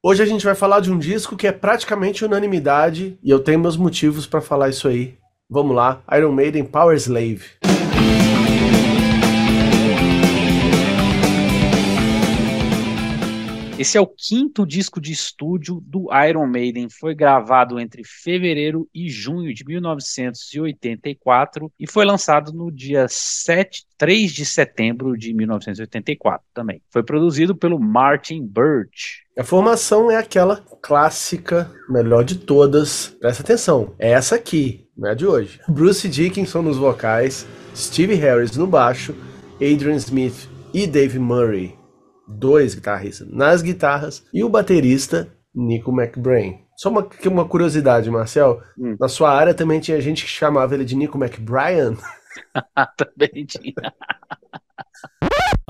Hoje a gente vai falar de um disco que é praticamente unanimidade e eu tenho meus motivos para falar isso aí. Vamos lá, Iron Maiden Power Slave. Esse é o quinto disco de estúdio do Iron Maiden. Foi gravado entre fevereiro e junho de 1984 e foi lançado no dia 7, 3 de setembro de 1984 também. Foi produzido pelo Martin Birch. A formação é aquela clássica, melhor de todas. Presta atenção, é essa aqui, não é de hoje. Bruce Dickinson nos vocais, Steve Harris no baixo, Adrian Smith e Dave Murray dois guitarristas nas guitarras e o baterista Nico McBrain. Só uma, uma curiosidade, Marcel. Hum. Na sua área também tinha gente que chamava ele de Nico McBrien. também tinha.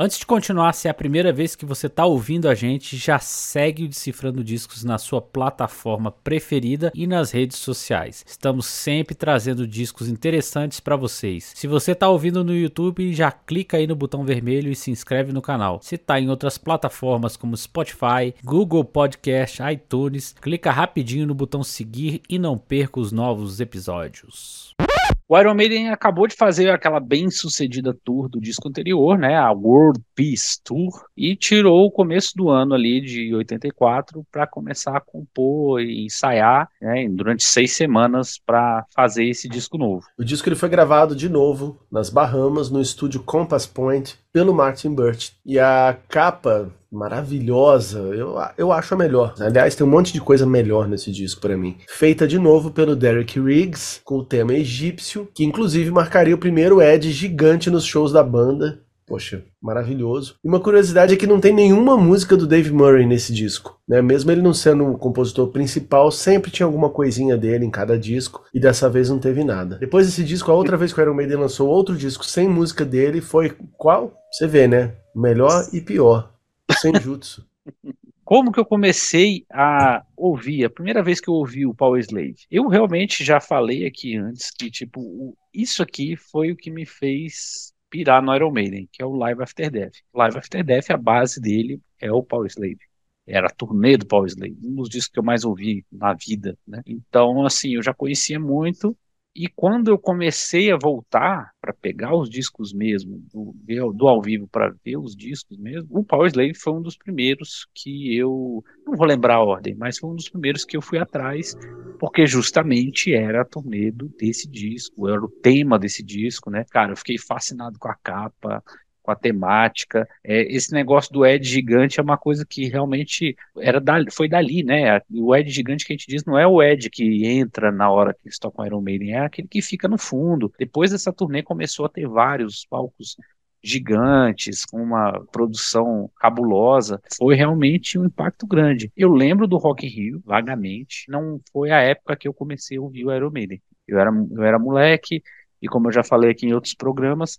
Antes de continuar, se é a primeira vez que você está ouvindo a gente, já segue o Decifrando Discos na sua plataforma preferida e nas redes sociais. Estamos sempre trazendo discos interessantes para vocês. Se você está ouvindo no YouTube, já clica aí no botão vermelho e se inscreve no canal. Se está em outras plataformas como Spotify, Google Podcast, iTunes, clica rapidinho no botão seguir e não perca os novos episódios. O Iron Maiden acabou de fazer aquela bem sucedida tour do disco anterior, né, a World Peace Tour, e tirou o começo do ano ali de 84 para começar a compor e ensaiar né, durante seis semanas para fazer esse disco novo. O disco ele foi gravado de novo nas Bahamas, no estúdio Compass Point, pelo Martin Birch. E a capa maravilhosa, eu, eu acho a melhor. Aliás, tem um monte de coisa melhor nesse disco para mim. Feita de novo pelo Derek Riggs, com o tema egípcio, que inclusive marcaria o primeiro Ed gigante nos shows da banda. Poxa, maravilhoso. E uma curiosidade é que não tem nenhuma música do Dave Murray nesse disco. Né? Mesmo ele não sendo o compositor principal, sempre tinha alguma coisinha dele em cada disco, e dessa vez não teve nada. Depois desse disco, a outra vez que o Iron Maiden lançou outro disco sem música dele foi qual? Você vê, né? Melhor e pior. Senjutsu. Como que eu comecei a ouvir? A primeira vez que eu ouvi o Power Slave. Eu realmente já falei aqui antes que, tipo, isso aqui foi o que me fez pirar no Iron Maiden, que é o Live After Death. Live After Death, a base dele é o Power Slave. Era a turnê do Power Slave, um dos discos que eu mais ouvi na vida, né? Então, assim, eu já conhecia muito e quando eu comecei a voltar para pegar os discos mesmo, do, do ao vivo para ver os discos mesmo, o Power Slave foi um dos primeiros que eu. Não vou lembrar a ordem, mas foi um dos primeiros que eu fui atrás, porque justamente era a turnê desse disco, era o tema desse disco, né? Cara, eu fiquei fascinado com a capa, com a temática. É, esse negócio do Ed gigante é uma coisa que realmente era dali, foi dali, né? O Ed gigante que a gente diz não é o Ed que entra na hora que eles tocam Iron Maiden, é aquele que fica no fundo. Depois dessa turnê começou a ter vários palcos gigantes, com uma produção cabulosa, foi realmente um impacto grande. Eu lembro do Rock in Rio, vagamente, não foi a época que eu comecei a ouvir o Iron Maiden. Eu era, eu era moleque, e como eu já falei aqui em outros programas,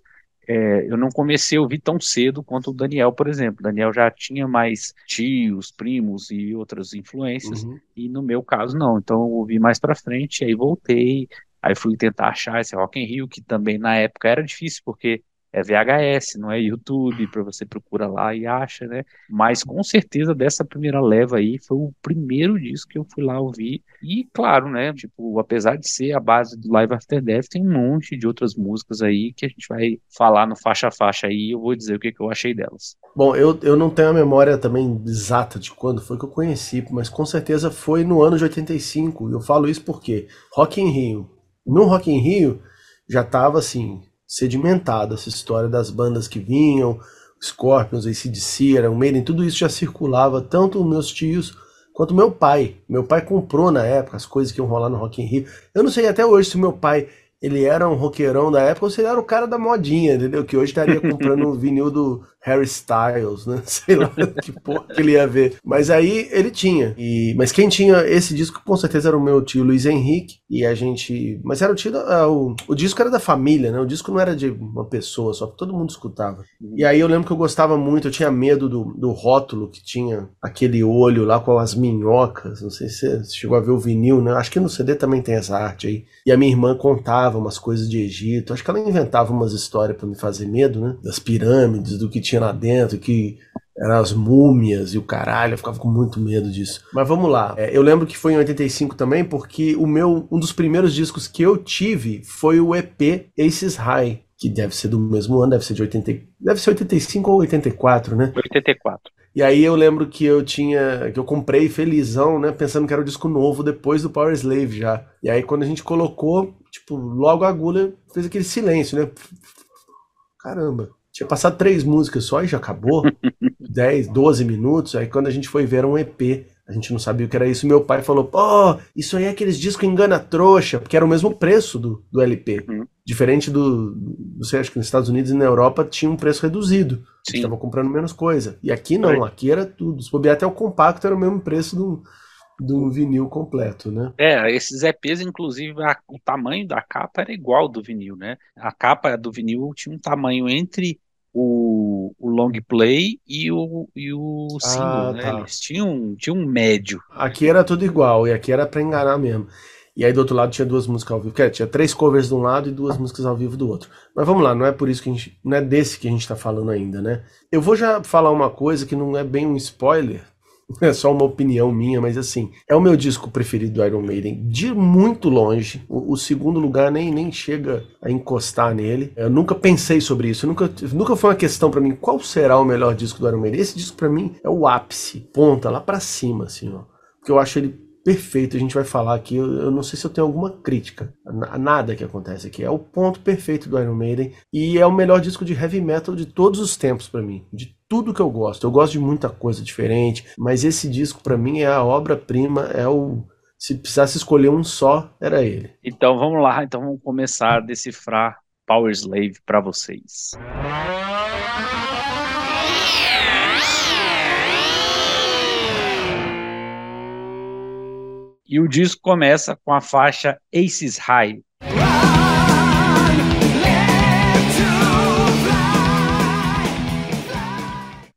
é, eu não comecei a ouvir tão cedo quanto o Daniel, por exemplo. O Daniel já tinha mais tios, primos e outras influências, uhum. e no meu caso não. Então eu ouvi mais para frente, aí voltei, aí fui tentar achar esse Rock in Rio, que também na época era difícil, porque é VHS, não é YouTube, para você procura lá e acha, né? Mas com certeza dessa primeira leva aí foi o primeiro disco que eu fui lá ouvir. E claro, né? Tipo, apesar de ser a base do Live After Death, tem um monte de outras músicas aí que a gente vai falar no faixa a faixa aí e eu vou dizer o que, que eu achei delas. Bom, eu, eu não tenho a memória também exata de quando foi que eu conheci, mas com certeza foi no ano de 85. Eu falo isso porque Rock in Rio. No Rock in Rio já tava assim, sedimentado essa história das bandas que vinham, Scorpions, ACDC, Iron Maiden, tudo isso já circulava, tanto meus tios quanto meu pai. Meu pai comprou na época as coisas que iam rolar no Rock in Rio. Eu não sei até hoje se meu pai ele era um roqueirão da época ou se ele era o cara da modinha, entendeu? Que hoje estaria comprando o vinil do Harry Styles, né? Sei lá que porra que ele ia ver. Mas aí ele tinha. E, mas quem tinha esse disco com certeza era o meu tio Luiz Henrique. E a gente. Mas era o tio. Da, o, o disco era da família, né? O disco não era de uma pessoa, só que todo mundo escutava. E aí eu lembro que eu gostava muito, eu tinha medo do, do rótulo que tinha aquele olho lá com as minhocas. Não sei se você chegou a ver o vinil, né? Acho que no CD também tem essa arte aí. E a minha irmã contava umas coisas de Egito. Acho que ela inventava umas histórias para me fazer medo, né? Das pirâmides, do que tinha lá dentro, que eram as múmias e o caralho, eu ficava com muito medo disso. Mas vamos lá. É, eu lembro que foi em 85 também, porque o meu um dos primeiros discos que eu tive foi o EP Aces High, que deve ser do mesmo ano, deve ser de 80, deve ser 85 ou 84, né? 84. E aí eu lembro que eu tinha, que eu comprei felizão, né, pensando que era o disco novo depois do Power Slave já. E aí quando a gente colocou, tipo, logo a agulha fez aquele silêncio, né? Caramba. Tinha passado três músicas só e já acabou. 10, 12 minutos. Aí quando a gente foi ver era um EP. A gente não sabia o que era isso. Meu pai falou: pô, isso aí é aqueles discos engana trouxa, porque era o mesmo preço do, do LP. Uhum. Diferente do. Você acha que nos Estados Unidos e na Europa tinha um preço reduzido. Estavam comprando menos coisa. E aqui não, aqui era tudo. Se bobear até o compacto era o mesmo preço do, do vinil completo, né? É, esses EPs, inclusive, a, o tamanho da capa era igual do vinil, né? A capa do vinil tinha um tamanho entre o, o long play e o, e o single, ah, né? Tá. Eles tinham, tinham um médio. Aqui era tudo igual, e aqui era para enganar mesmo. E aí do outro lado tinha duas músicas ao vivo. Quer, tinha três covers de um lado e duas músicas ao vivo do outro. Mas vamos lá, não é por isso que a gente. Não é desse que a gente tá falando ainda, né? Eu vou já falar uma coisa que não é bem um spoiler, é só uma opinião minha, mas assim, é o meu disco preferido do Iron Maiden, de muito longe. O, o, segundo lugar nem, nem chega a encostar nele. Eu nunca pensei sobre isso, nunca, nunca foi uma questão para mim qual será o melhor disco do Iron Maiden. Esse disco para mim é o ápice, ponta lá para cima, assim, ó. Porque eu acho ele perfeito. A gente vai falar aqui. Eu, eu, não sei se eu tenho alguma crítica a nada que acontece aqui. É o ponto perfeito do Iron Maiden e é o melhor disco de heavy metal de todos os tempos para mim, de tudo que eu gosto. Eu gosto de muita coisa diferente, mas esse disco para mim é a obra-prima, é o se precisasse escolher um só, era ele. Então vamos lá, então vamos começar a decifrar Power Slave para vocês. E o disco começa com a faixa Aces High.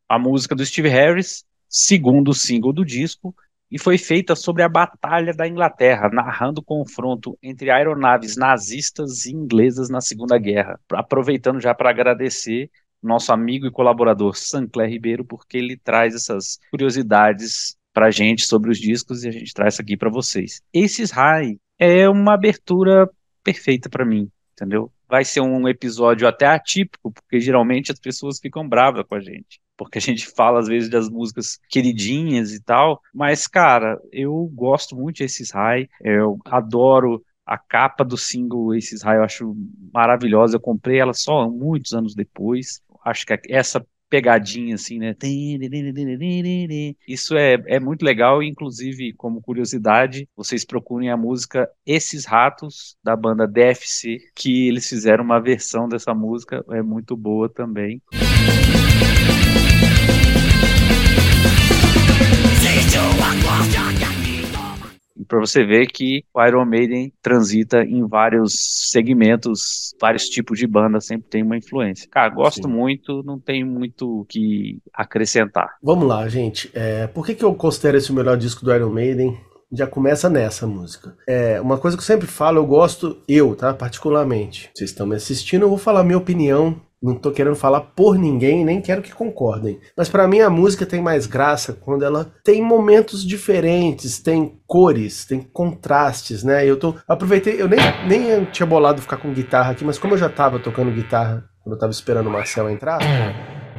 A música do Steve Harris, segundo single do disco, e foi feita sobre a Batalha da Inglaterra, narrando o confronto entre aeronaves nazistas e inglesas na Segunda Guerra. Aproveitando já para agradecer nosso amigo e colaborador Sancler Ribeiro, porque ele traz essas curiosidades para gente sobre os discos e a gente traz aqui para vocês. Aces High é uma abertura perfeita para mim, entendeu? Vai ser um episódio até atípico, porque geralmente as pessoas ficam bravas com a gente. Porque a gente fala às vezes das músicas queridinhas e tal, mas cara, eu gosto muito de Aces High, eu adoro a capa do single Aces High, eu acho maravilhosa. Eu comprei ela só muitos anos depois. Acho que essa pegadinha assim, né? Isso é, é muito legal, inclusive, como curiosidade, vocês procurem a música Esses Ratos, da banda DFC, que eles fizeram uma versão dessa música, é muito boa também. Para você ver que o Iron Maiden transita em vários segmentos, vários tipos de banda, sempre tem uma influência. Cara, gosto Sim. muito, não tem muito o que acrescentar. Vamos lá, gente. É, por que, que eu considero esse o melhor disco do Iron Maiden? já começa nessa música. É, uma coisa que eu sempre falo, eu gosto, eu, tá? Particularmente. Vocês estão me assistindo, eu vou falar minha opinião não tô querendo falar por ninguém, nem quero que concordem. Mas para mim a música tem mais graça quando ela tem momentos diferentes, tem cores, tem contrastes, né? Eu tô aproveitei, eu nem nem tinha bolado ficar com guitarra aqui, mas como eu já tava tocando guitarra quando eu tava esperando o Marcel entrar,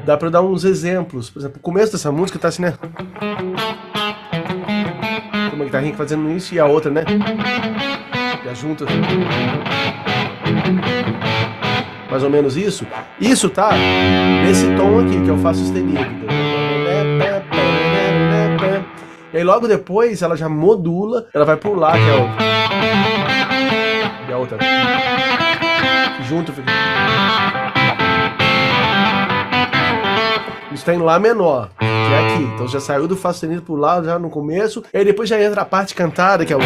dá para dar uns exemplos. Por exemplo, o começo dessa música tá assim, né? Uma guitarrinha fazendo isso e a outra, né? E a junta mais ou menos isso. Isso tá nesse tom aqui, que eu faço sustenido. E aí logo depois ela já modula, ela vai Lá, que é o. E a outra. Junto fica. Isso tá em Lá menor, que é aqui. Então já saiu do Fá sustenido pro Lá já no começo. E aí depois já entra a parte cantada, que é o.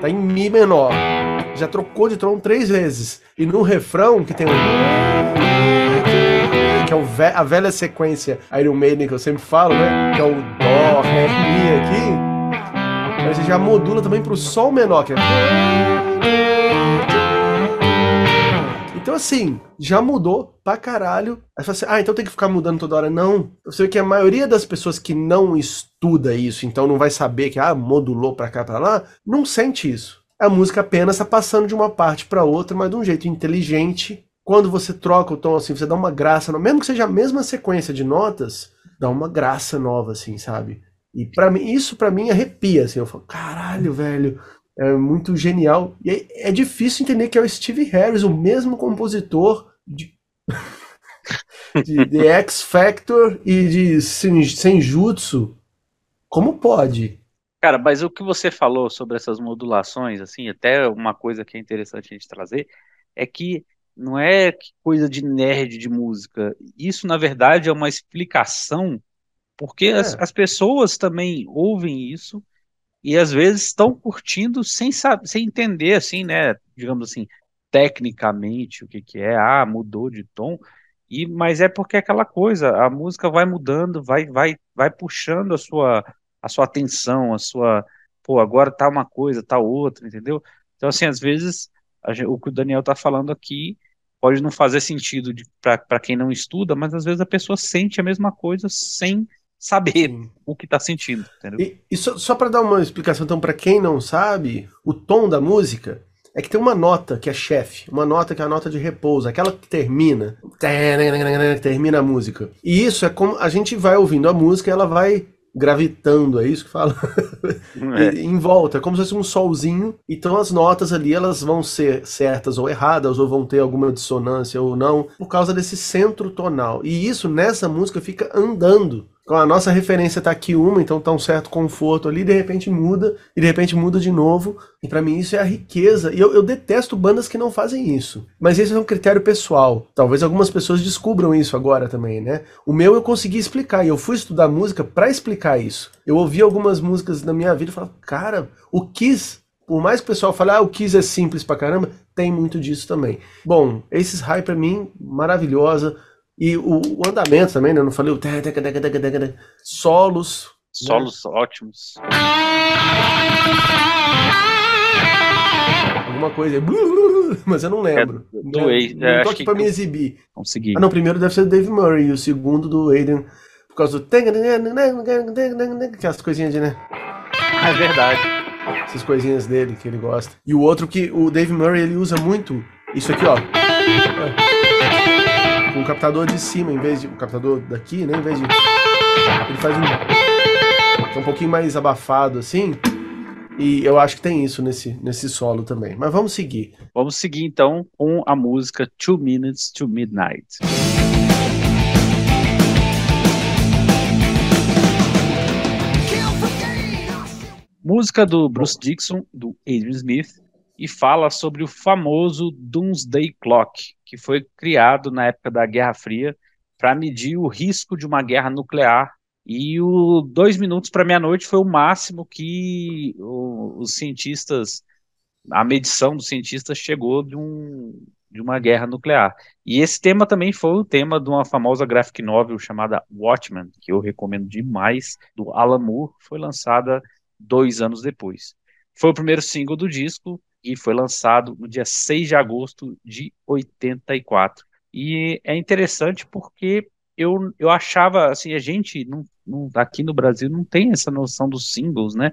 Tá em Mi menor já trocou de tom três vezes. E no refrão, que tem um. Que é ve a velha sequência Iron Maiden que eu sempre falo, né? Que é o Dó, Ré, Mi aqui. Mas você já modula também pro Sol menor, que é. Então, assim, já mudou pra caralho. Aí você fala assim, ah, então tem que ficar mudando toda hora. Não. Você vê que a maioria das pessoas que não estuda isso, então não vai saber que, ah, modulou pra cá, pra lá, não sente isso. A música apenas tá passando de uma parte para outra, mas de um jeito inteligente. Quando você troca o tom, assim, você dá uma graça, mesmo que seja a mesma sequência de notas, dá uma graça nova, assim, sabe? E para mim, isso para mim arrepia, assim, eu falo, caralho, velho, é muito genial. E é, é difícil entender que é o Steve Harris, o mesmo compositor de, de The X Factor e de Senjutsu. Como pode? Cara, mas o que você falou sobre essas modulações, assim, até uma coisa que é interessante a gente trazer, é que não é coisa de nerd de música. Isso, na verdade, é uma explicação, porque é. as, as pessoas também ouvem isso e às vezes estão curtindo sem saber, sem entender assim, né, digamos assim, tecnicamente o que que é, ah, mudou de tom, e mas é porque é aquela coisa, a música vai mudando, vai vai vai puxando a sua a sua atenção, a sua, pô, agora tá uma coisa, tá outra, entendeu? Então assim, às vezes gente, o que o Daniel tá falando aqui pode não fazer sentido para quem não estuda, mas às vezes a pessoa sente a mesma coisa sem saber o que está sentindo. Entendeu? E, e só, só para dar uma explicação, então, para quem não sabe, o tom da música é que tem uma nota que é chefe, uma nota que é a nota de repouso, aquela que termina, termina a música. E isso é como a gente vai ouvindo a música, ela vai gravitando, é isso que fala? É. em volta, é como se fosse um solzinho. Então as notas ali elas vão ser certas ou erradas, ou vão ter alguma dissonância ou não, por causa desse centro tonal. E isso nessa música fica andando. Então a nossa referência tá aqui uma, então tá um certo conforto ali, de repente muda, e de repente muda de novo. E para mim isso é a riqueza. E eu, eu, detesto bandas que não fazem isso. Mas esse é um critério pessoal. Talvez algumas pessoas descubram isso agora também, né? O meu eu consegui explicar, e eu fui estudar música para explicar isso. Eu ouvi algumas músicas na minha vida e falava, cara, o Kiss por mais que o pessoal fale, ah, o Kiss é simples pra caramba, tem muito disso também. Bom, esses High pra mim, maravilhosa. E o, o andamento também, né? Eu não falei o. Solos. Solos né? ótimos. Alguma coisa. Mas eu não lembro. É, do né? Aiden. É, tô aqui pra me exibir. Consegui. Ah, não, primeiro deve ser do Dave Murray e o segundo do Aiden. Por causa do. Aquelas coisinhas de, né? É verdade. Essas coisinhas dele que ele gosta. E o outro que o Dave Murray ele usa muito. Isso aqui, ó com o captador de cima, em vez de. O captador daqui, né? Em vez de. Ele faz um. É um pouquinho mais abafado assim. E eu acho que tem isso nesse, nesse solo também. Mas vamos seguir. Vamos seguir então com a música Two Minutes to Midnight. Música do Bruce Dixon, do Adrian Smith, e fala sobre o famoso Doomsday Clock, que foi criado na época da Guerra Fria para medir o risco de uma guerra nuclear. E o dois minutos para meia-noite foi o máximo que o, os cientistas, a medição dos cientistas chegou de, um, de uma guerra nuclear. E esse tema também foi o tema de uma famosa graphic novel chamada Watchmen, que eu recomendo demais, do Alan Moore, foi lançada dois anos depois. Foi o primeiro single do disco, e foi lançado no dia 6 de agosto de 84. E é interessante porque eu, eu achava, assim, a gente não, não, aqui no Brasil não tem essa noção dos singles, né?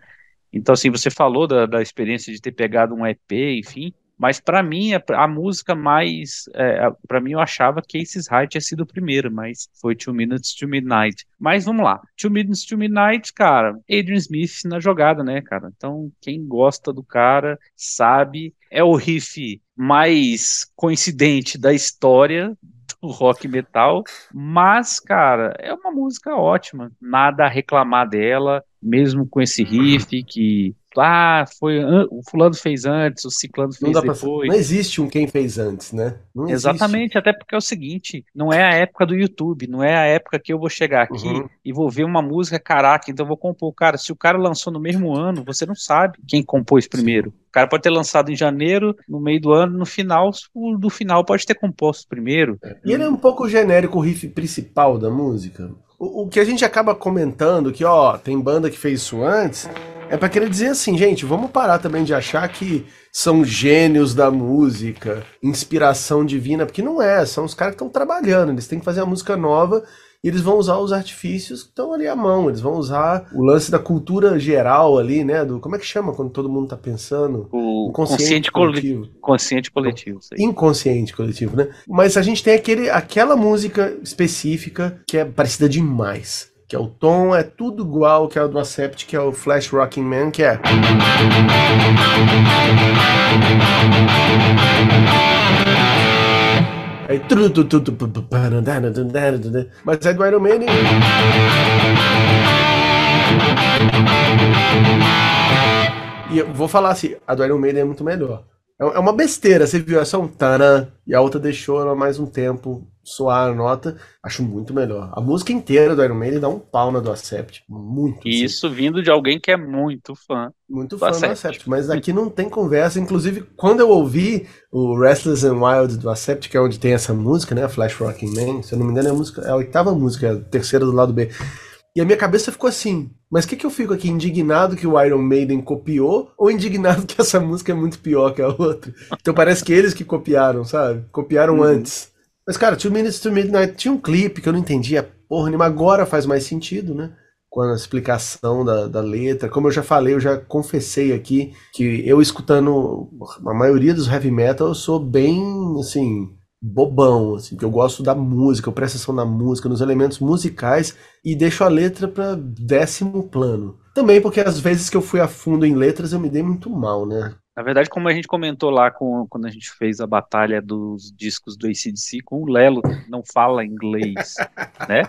Então, assim, você falou da, da experiência de ter pegado um EP, enfim, mas para mim, a, a, música mais. É, para mim, eu achava que Aces High tinha sido o primeiro, mas foi Two Minutes to Midnight. Mas vamos lá. Two Minutes to Midnight, cara, Adrian Smith na jogada, né, cara? Então, quem gosta do cara sabe. É o riff mais coincidente da história do rock metal, mas, cara, é uma música ótima. Nada a reclamar dela, mesmo com esse riff que ah, foi o fulano fez antes, o ciclano fez não depois. Pra, não existe um quem fez antes, né? Não Exatamente, existe. até porque é o seguinte, não é a época do YouTube, não é a época que eu vou chegar aqui uhum. e vou ver uma música, caraca, então eu vou compor. Cara, se o cara lançou no mesmo ano, você não sabe quem compôs primeiro. Sim. O cara pode ter lançado em janeiro, no meio do ano, no final, do final pode ter composto primeiro. É. E ele é um pouco genérico o riff principal da música. O, o que a gente acaba comentando, que ó, tem banda que fez isso antes, é para querer dizer assim, gente, vamos parar também de achar que são gênios da música, inspiração divina, porque não é, são os caras que estão trabalhando, eles têm que fazer a música nova e eles vão usar os artifícios que estão ali à mão, eles vão usar o lance da cultura geral ali, né, do como é que chama quando todo mundo tá pensando? O consciente, coletivo. Consciente coletivo. Inconsciente coletivo, né? Mas a gente tem aquele, aquela música específica que é parecida demais que é o tom, é tudo igual que é o do Acept, que é o Flash Rocking Man, que é. Aí, mas é do Iron Maiden. E eu vou falar assim, a do Iron Maiden é muito melhor. É, é uma besteira, você viu? É só um taran e a outra deixou mais um tempo soar a nota. Acho muito melhor. A música inteira do Iron Maiden dá um pau na do Acept. Muito. E assim. isso vindo de alguém que é muito fã. Muito do fã Acept. do Acept. Mas aqui não tem conversa. Inclusive, quando eu ouvi o Restless and Wild do Acept, que é onde tem essa música, né? Flash Rocking Man, se eu não me engano, é a, música, é a oitava música, é a terceira do lado B. E a minha cabeça ficou assim, mas o que, que eu fico aqui? Indignado que o Iron Maiden copiou ou indignado que essa música é muito pior que a outra? Então parece que eles que copiaram, sabe? Copiaram uhum. antes. Mas, cara, Two Minutes to Midnight tinha um clipe que eu não entendia porra nenhuma. Agora faz mais sentido, né? Com a explicação da, da letra. Como eu já falei, eu já confessei aqui que eu escutando a maioria dos heavy metal, eu sou bem, assim, bobão, assim, que eu gosto da música, eu presto atenção na música, nos elementos musicais e deixo a letra para décimo plano. Também porque às vezes que eu fui a fundo em letras eu me dei muito mal, né? Na verdade, como a gente comentou lá com, quando a gente fez a batalha dos discos do ACDC, com o Lelo não fala inglês, né?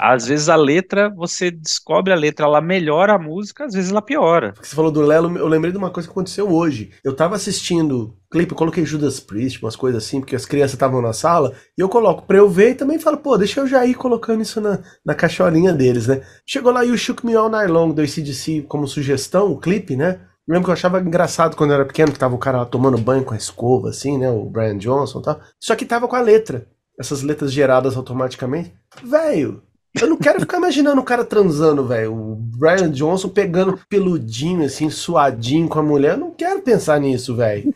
Às vezes a letra, você descobre a letra, ela melhora a música, às vezes ela piora. Você falou do Lelo, eu lembrei de uma coisa que aconteceu hoje. Eu tava assistindo clipe, eu coloquei Judas Priest, umas coisas assim, porque as crianças estavam na sala, e eu coloco pra eu ver e também falo, pô, deixa eu já ir colocando isso na, na caixolinha deles, né? Chegou lá e o Shook Me All Night Long do ACDC como sugestão, o clipe, né? Eu lembro que eu achava engraçado quando eu era pequeno, que tava o cara lá tomando banho com a escova, assim, né? O Brian Johnson e tal. Só que tava com a letra. Essas letras geradas automaticamente. Velho, eu não quero ficar imaginando o cara transando, velho. O Brian Johnson pegando peludinho, assim, suadinho com a mulher. Eu não quero pensar nisso, velho.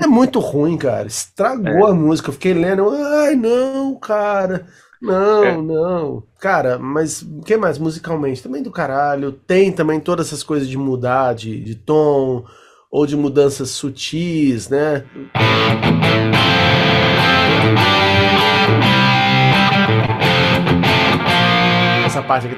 É muito ruim, cara. Estragou é. a música. Eu fiquei lendo. Ai, não, cara. Não, é. não. Cara, mas o que mais musicalmente? Também do caralho. Tem também todas essas coisas de mudar de, de tom ou de mudanças sutis, né? essa parte aqui.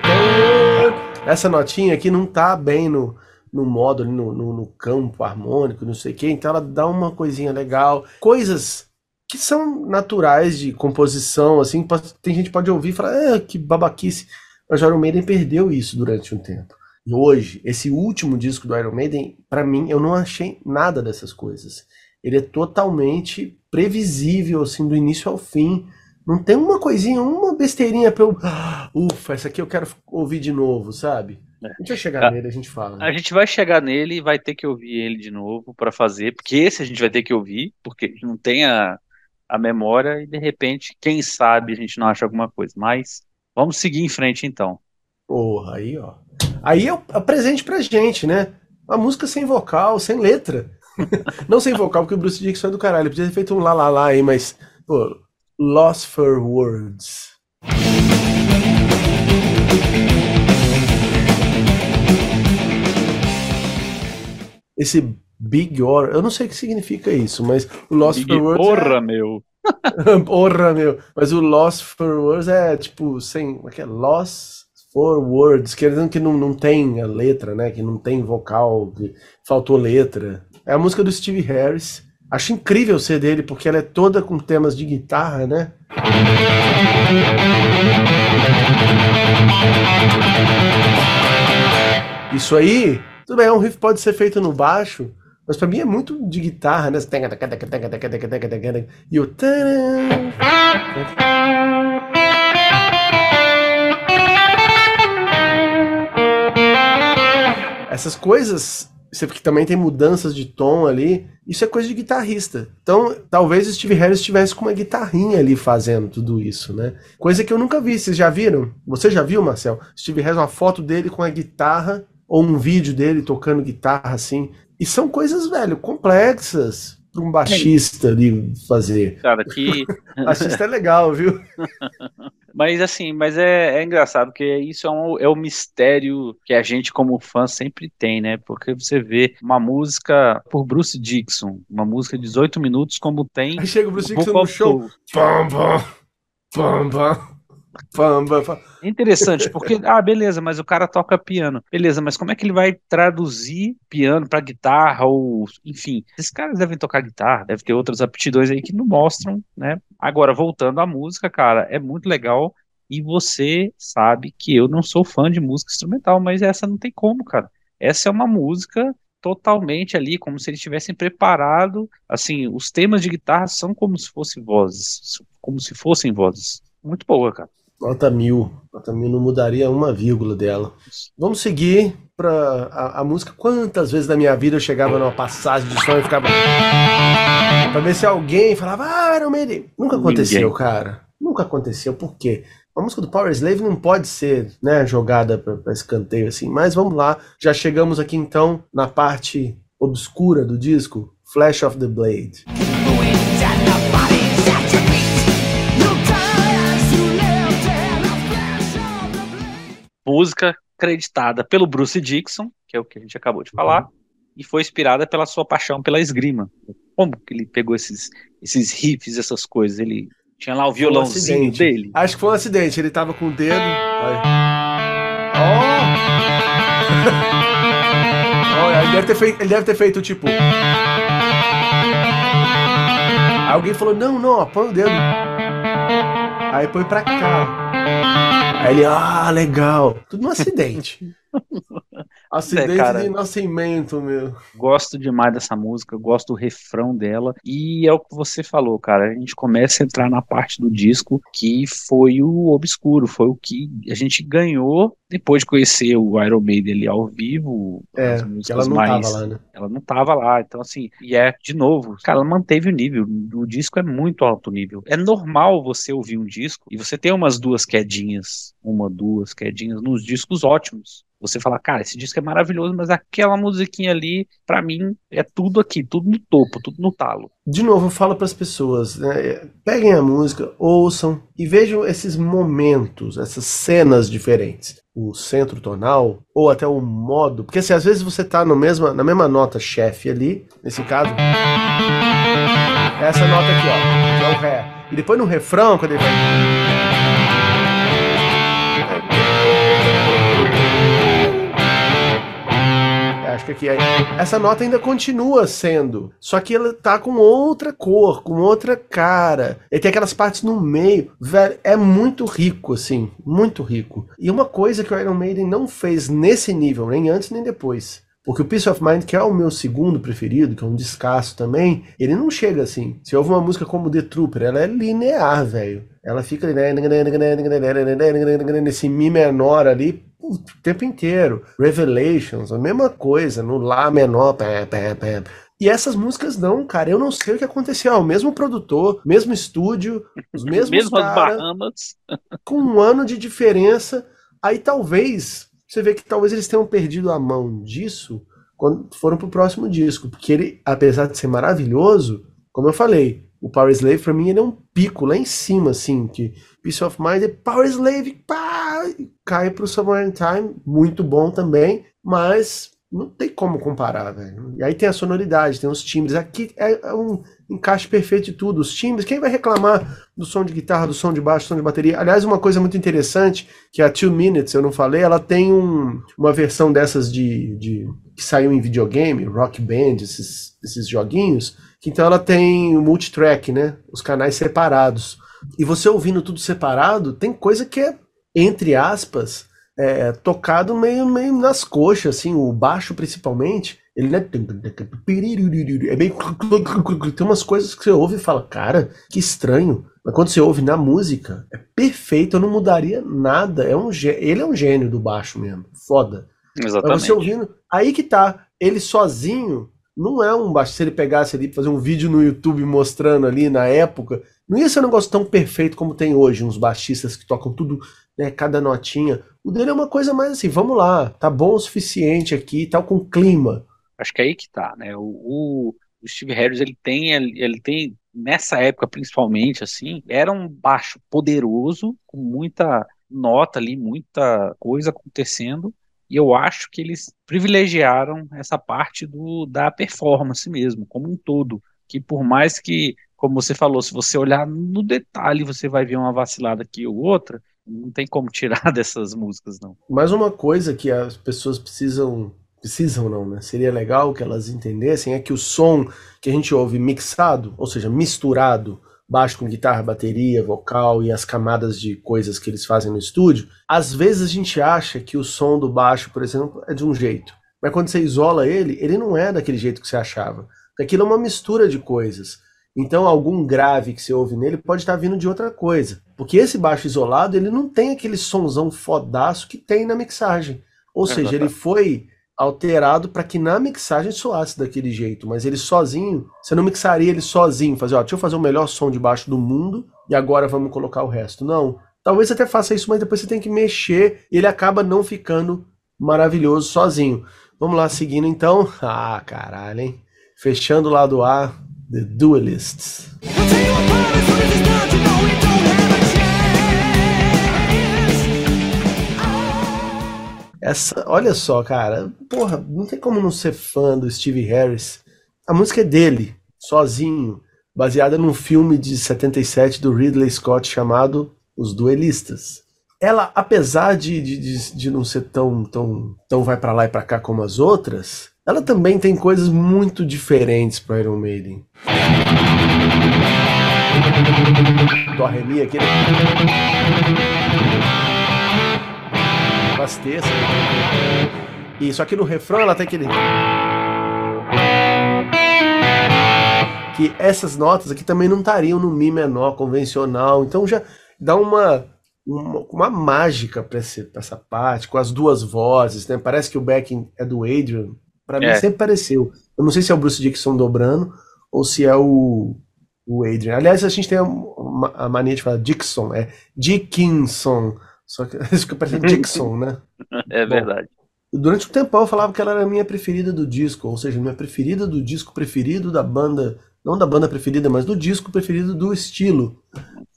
Essa notinha aqui não tá bem no, no modo, no, no, no campo harmônico, não sei o que. Então ela dá uma coisinha legal. Coisas que são naturais de composição, assim, tem gente que pode ouvir e falar, ah, que babaquice. Mas o Iron Maiden perdeu isso durante um tempo. E hoje, esse último disco do Iron Maiden, para mim, eu não achei nada dessas coisas. Ele é totalmente previsível, assim, do início ao fim. Não tem uma coisinha, uma besteirinha pra eu. Ufa, essa aqui eu quero ouvir de novo, sabe? É. A gente vai chegar a, nele, a gente fala. Né? A gente vai chegar nele e vai ter que ouvir ele de novo para fazer, porque esse a gente vai ter que ouvir, porque não tem a, a memória e de repente, quem sabe a gente não acha alguma coisa. Mas vamos seguir em frente então. Porra, aí ó. Aí é o, é presente pra gente, né? Uma música sem vocal, sem letra. não sem vocal, porque o Bruce Dixon é do caralho. Podia ter feito um lá lá lá aí, mas. Pô, Lost for Words. Esse Big Or, eu não sei o que significa isso, mas o Lost Big for Words. Porra, é... meu! porra, meu! Mas o Lost for Words é tipo, sem. Como é que é? Lost for Words, querendo que não, não tem a letra, né? Que não tem vocal, que faltou letra. É a música do Steve Harris. Acho incrível ser dele, porque ela é toda com temas de guitarra, né? Isso aí, tudo bem, é um riff pode ser no baixo, mas pra mim é muito de guitarra, né? E o. Essas coisas Você que também tem mudanças de tom ali. Isso é coisa de guitarrista. Então, talvez o Steve Harris estivesse com uma guitarrinha ali fazendo tudo isso, né? Coisa que eu nunca vi. Vocês já viram? Você já viu, Marcel? Steve Harris, uma foto dele com a guitarra ou um vídeo dele tocando guitarra assim. E são coisas, velho, complexas para um baixista ali fazer. Cara, que. baixista é legal, viu? Mas assim, mas é, é engraçado, porque isso é, um, é o mistério que a gente, como fã, sempre tem, né? Porque você vê uma música por Bruce Dixon, uma música de 18 minutos, como tem. Aí chega o Bruce Dixon no show. Pam, pam, pam, pam. Interessante, porque, ah, beleza, mas o cara toca piano. Beleza, mas como é que ele vai traduzir piano para guitarra ou, enfim, esses caras devem tocar guitarra, deve ter outras aptidões aí que não mostram, né? Agora, voltando à música, cara, é muito legal e você sabe que eu não sou fã de música instrumental, mas essa não tem como, cara. Essa é uma música totalmente ali, como se eles tivessem preparado, assim, os temas de guitarra são como se fossem vozes, como se fossem vozes. Muito boa, cara. Nota mil. Nota mil não mudaria uma vírgula dela. Vamos seguir para a, a, música. Quantas vezes na minha vida eu chegava numa passagem de som e ficava. pra ver se alguém falava, ah, Iron Maiden. Nunca aconteceu, Ninguém. cara. Nunca aconteceu. Por quê? A música do Power Slave não pode ser né, jogada para escanteio assim. Mas vamos lá. Já chegamos aqui então na parte obscura do disco Flash of the Blade. Música creditada pelo Bruce Dixon, que é o que a gente acabou de falar, e foi inspirada pela sua paixão pela esgrima. Como que ele pegou esses, esses riffs, essas coisas? Ele tinha lá o violãozinho um dele. Acho que foi um acidente, ele tava com o dedo. Oh! oh ele, deve ter feito, ele deve ter feito tipo. Alguém falou: não, não, põe o dedo. Aí põe pra cá. Aí ele, ah, legal. Tudo no acidente. Acidente é, cara, de nascimento, meu. Gosto demais dessa música, gosto do refrão dela. E é o que você falou, cara. A gente começa a entrar na parte do disco que foi o obscuro, foi o que a gente ganhou depois de conhecer o Iron Maiden ali ao vivo. É, ela não mais, tava lá, né? Ela não tava lá. Então, assim, e é, de novo, cara, ela manteve o nível. O disco é muito alto nível. É normal você ouvir um disco e você tem umas duas quedinhas, uma, duas quedinhas nos discos ótimos você fala, cara, esse disco é maravilhoso, mas aquela musiquinha ali, para mim, é tudo aqui, tudo no topo, tudo no talo. De novo, eu falo para as pessoas, né, peguem a música, ouçam e vejam esses momentos, essas cenas diferentes. O centro tonal, ou até o modo. Porque assim, às vezes você tá no mesma, na mesma nota chefe ali, nesse caso. Essa nota aqui, ó, que é o Ré. E depois no refrão, quando ele vai. Que essa nota ainda continua sendo, só que ela tá com outra cor, com outra cara. E tem aquelas partes no meio, velho, é muito rico assim, muito rico. E uma coisa que o Iron Maiden não fez nesse nível, nem antes nem depois. Porque o Peace of Mind, que é o meu segundo preferido, que é um descasso também, ele não chega assim. Se houve uma música como The Trooper, ela é linear, velho. Ela fica nesse Mi menor ali, o tempo inteiro. Revelations, a mesma coisa, no Lá menor. Pé, pé, pé. E essas músicas não, cara, eu não sei o que aconteceu. O mesmo produtor, mesmo estúdio, os mesmos Mesmas cara, Bahamas. com um ano de diferença. Aí talvez, você vê que talvez eles tenham perdido a mão disso quando foram pro próximo disco. Porque ele, apesar de ser maravilhoso, como eu falei, o Power Slave pra mim ele é um pico lá em cima, assim, que Peace of Mind é Power Slave, pá, cai pro Summer Time, muito bom também, mas não tem como comparar, velho. E aí tem a sonoridade, tem os timbres. Aqui é, é um encaixe perfeito de tudo. Os timbres, quem vai reclamar do som de guitarra, do som de baixo, do som de bateria? Aliás, uma coisa muito interessante, que é a Two Minutes, eu não falei, ela tem um, uma versão dessas de, de que saiu em videogame, Rock Band, esses, esses joguinhos, que então ela tem o multitrack, né? Os canais separados. E você ouvindo tudo separado, tem coisa que é, entre aspas, é, tocado meio, meio nas coxas, assim, o baixo principalmente. Ele né, é meio. Tem umas coisas que você ouve e fala, cara, que estranho. Mas quando você ouve na música, é perfeito, eu não mudaria nada. É um, ele é um gênio do baixo mesmo. Foda. Exatamente. você ouvindo, aí que tá, ele sozinho não é um baixo. Se ele pegasse ali fazer um vídeo no YouTube mostrando ali na época, não ia ser um negócio tão perfeito como tem hoje, uns baixistas que tocam tudo, né, cada notinha. O dele é uma coisa mais assim, vamos lá, tá bom o suficiente aqui, tal, com clima. Acho que é aí que tá, né? O, o, Steve Harris, ele tem, ele tem, nessa época principalmente, assim, era um baixo poderoso, com muita nota ali, muita coisa acontecendo, e eu acho que eles privilegiaram essa parte do, da performance mesmo, como um todo. Que por mais que, como você falou, se você olhar no detalhe, você vai ver uma vacilada aqui ou outra, não tem como tirar dessas músicas, não. Mais uma coisa que as pessoas precisam. Precisam não, né? Seria legal que elas entendessem é que o som que a gente ouve mixado, ou seja, misturado, baixo com guitarra, bateria, vocal e as camadas de coisas que eles fazem no estúdio, às vezes a gente acha que o som do baixo, por exemplo, é de um jeito. Mas quando você isola ele, ele não é daquele jeito que você achava. Aquilo é uma mistura de coisas. Então algum grave que você ouve nele pode estar vindo de outra coisa. Porque esse baixo isolado, ele não tem aquele sonzão fodaço que tem na mixagem. Ou seja, ele foi alterado para que na mixagem soasse daquele jeito, mas ele sozinho, você não mixaria ele sozinho, fazer, ó, deixa eu fazer o melhor som de baixo do mundo e agora vamos colocar o resto. Não. Talvez até faça isso, mas depois você tem que mexer e ele acaba não ficando maravilhoso sozinho. Vamos lá, seguindo então. Ah, caralho, hein? Fechando o lado A, The Duelists. Essa, olha só, cara, porra, não tem como não ser fã do Steve Harris. A música é dele, sozinho, baseada num filme de 77 do Ridley Scott chamado Os Duelistas. Ela, apesar de, de, de não ser tão, tão, tão vai para lá e para cá como as outras, ela também tem coisas muito diferentes para Iron Maiden. Do Remi, aquele as terças. E no refrão ela tem aquele. Que essas notas aqui também não estariam no Mi menor convencional. Então já dá uma, uma, uma mágica para essa parte, com as duas vozes, né? Parece que o backing é do Adrian. Para mim sempre pareceu. Eu não sei se é o Bruce Dixon dobrando ou se é o, o Adrian. Aliás, a gente tem a, a mania de falar Dixon, é Dickinson. Só que isso parece Dixon, né? É verdade. Bom, durante um tempão eu falava que ela era a minha preferida do disco, ou seja, minha preferida do disco preferido da banda, não da banda preferida, mas do disco preferido do estilo.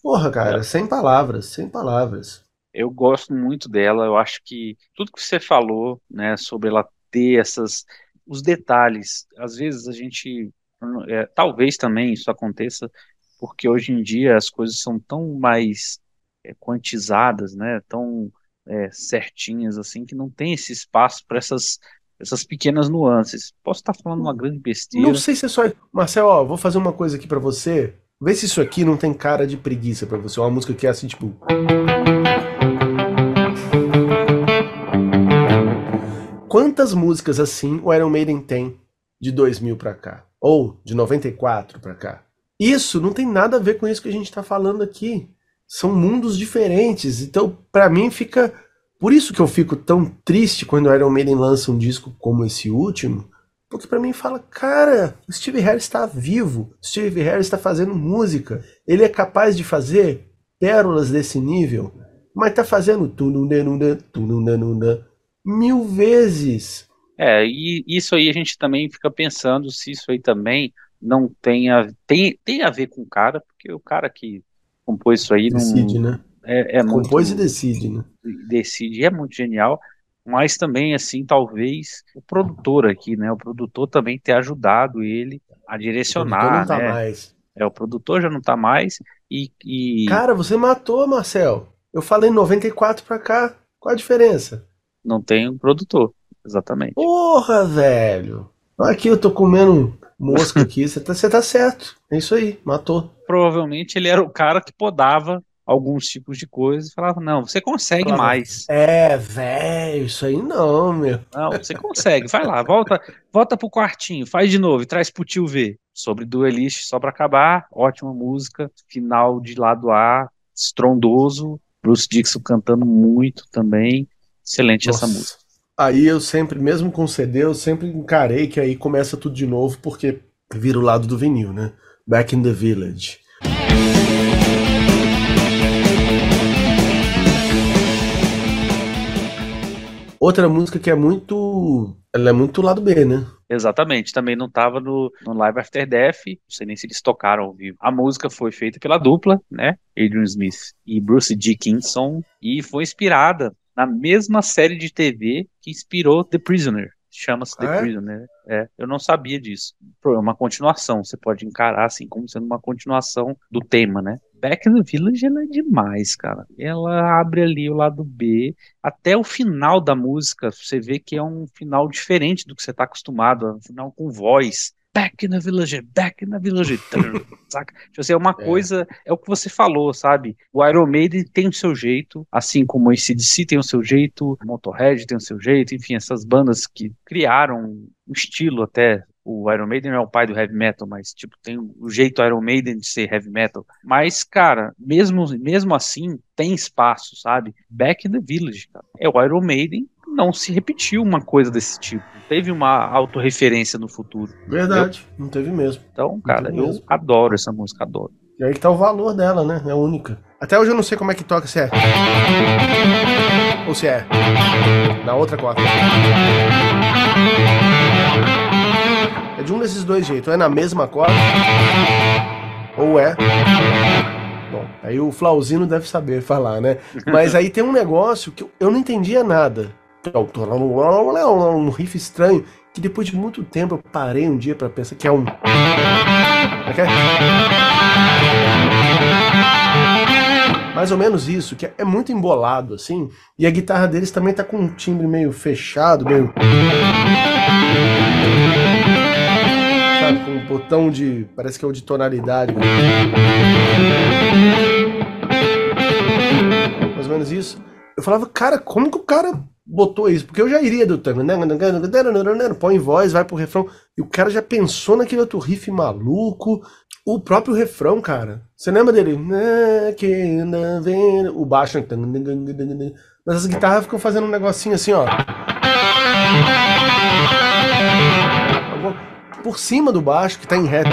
Porra, cara, é. sem palavras, sem palavras. Eu gosto muito dela, eu acho que tudo que você falou, né, sobre ela ter essas os detalhes, às vezes a gente é, talvez também isso aconteça porque hoje em dia as coisas são tão mais é, quantizadas, né, tão é, certinhas assim, que não tem esse espaço para essas, essas pequenas nuances. Posso estar falando uma grande besteira. Não sei se é só. Marcel, ó, vou fazer uma coisa aqui para você. Vê se isso aqui não tem cara de preguiça para você. Uma música que é assim, tipo. Quantas músicas assim o Iron Maiden tem de 2000 para cá? Ou de 94 para cá? Isso não tem nada a ver com isso que a gente está falando aqui são mundos diferentes. Então, para mim, fica. Por isso que eu fico tão triste quando o Iron Maiden lança um disco como esse último. Porque para mim fala, cara, o Steve Harris está vivo, o Steve Harris está fazendo música, ele é capaz de fazer pérolas desse nível, mas está fazendo mil vezes. É, e isso aí a gente também fica pensando se isso aí também não tem a, tem, tem a ver com o cara, porque o cara que compôs isso aí. Decide, num, né? É, é Compôs muito, e decide, né? Decide, é muito genial. Mas também, assim, talvez o produtor aqui, né? O produtor também ter ajudado ele a direcionar. O produtor não tá né? mais. É, o produtor já não tá mais. E, e... Cara, você matou, Marcel. Eu falei 94 pra cá. Qual a diferença? Não tem um produtor, exatamente. Porra, velho. Aqui eu tô comendo mosca aqui, você tá, tá certo. É isso aí, matou. Provavelmente ele era o cara que podava alguns tipos de coisas e falava, não, você consegue falava, mais. É, velho, isso aí não, meu. Não, você consegue, vai lá, volta, volta pro quartinho, faz de novo e traz pro tio ver. Sobre Duelist, só para acabar, ótima música, final de lado A, estrondoso, Bruce Dixon cantando muito também, excelente Nossa. essa música. aí eu sempre, mesmo com CD, eu sempre encarei que aí começa tudo de novo, porque vira o lado do vinil, né? Back in the Village. Outra música que é muito. Ela é muito lado B, né? Exatamente, também não estava no, no Live After Death, não sei nem se eles tocaram ao vivo. A música foi feita pela dupla, né? Adrian Smith e Bruce Dickinson, e foi inspirada na mesma série de TV que inspirou The Prisoner. Chama-se The é? Prisoner. É, eu não sabia disso. É uma continuação, você pode encarar assim como sendo uma continuação do tema, né? Back in the Village ela é demais, cara. Ela abre ali o lado B, até o final da música, você vê que é um final diferente do que você está acostumado, é um final com voz. Back in the Village, back in the Village. Saca? Tipo assim, é uma É. coisa, é o que você falou, sabe? O Iron Maiden tem o seu jeito, assim como o ACDC tem o seu jeito, o Motorhead tem o seu jeito, enfim, essas bandas que criaram um estilo até. O Iron Maiden não é o pai do heavy metal, mas tipo, tem o jeito Iron Maiden de ser heavy metal. Mas, cara, mesmo, mesmo assim, tem espaço, sabe? Back in the Village, cara. É o Iron Maiden, não se repetiu uma coisa desse tipo. Teve uma autorreferência no futuro. Verdade, não teve mesmo. Então, cara, eu mesmo. adoro essa música, adoro. E aí que tá o valor dela, né? É única. Até hoje eu não sei como é que toca, se é. Ou se é. Na outra corda. É de um desses dois jeitos. Ou é na mesma corda. Ou é. Bom, aí o Flauzino deve saber falar, né? Mas aí tem um negócio que eu não entendia nada. É Um riff estranho. Que depois de muito tempo eu parei um dia pra pensar que é um. Como é é? Mais ou menos isso, que é muito embolado, assim. E a guitarra deles também tá com um timbre meio fechado, meio. Sabe, com um botão de. Parece que é o de tonalidade. Mais ou menos isso. Eu falava, cara, como que o cara botou isso? Porque eu já iria do. Põe em voz, vai pro refrão. E o cara já pensou naquele outro riff maluco. O próprio refrão, cara. Você lembra dele? O baixo. Mas as guitarras ficam fazendo um negocinho assim, ó. Por cima do baixo, que tá em ré.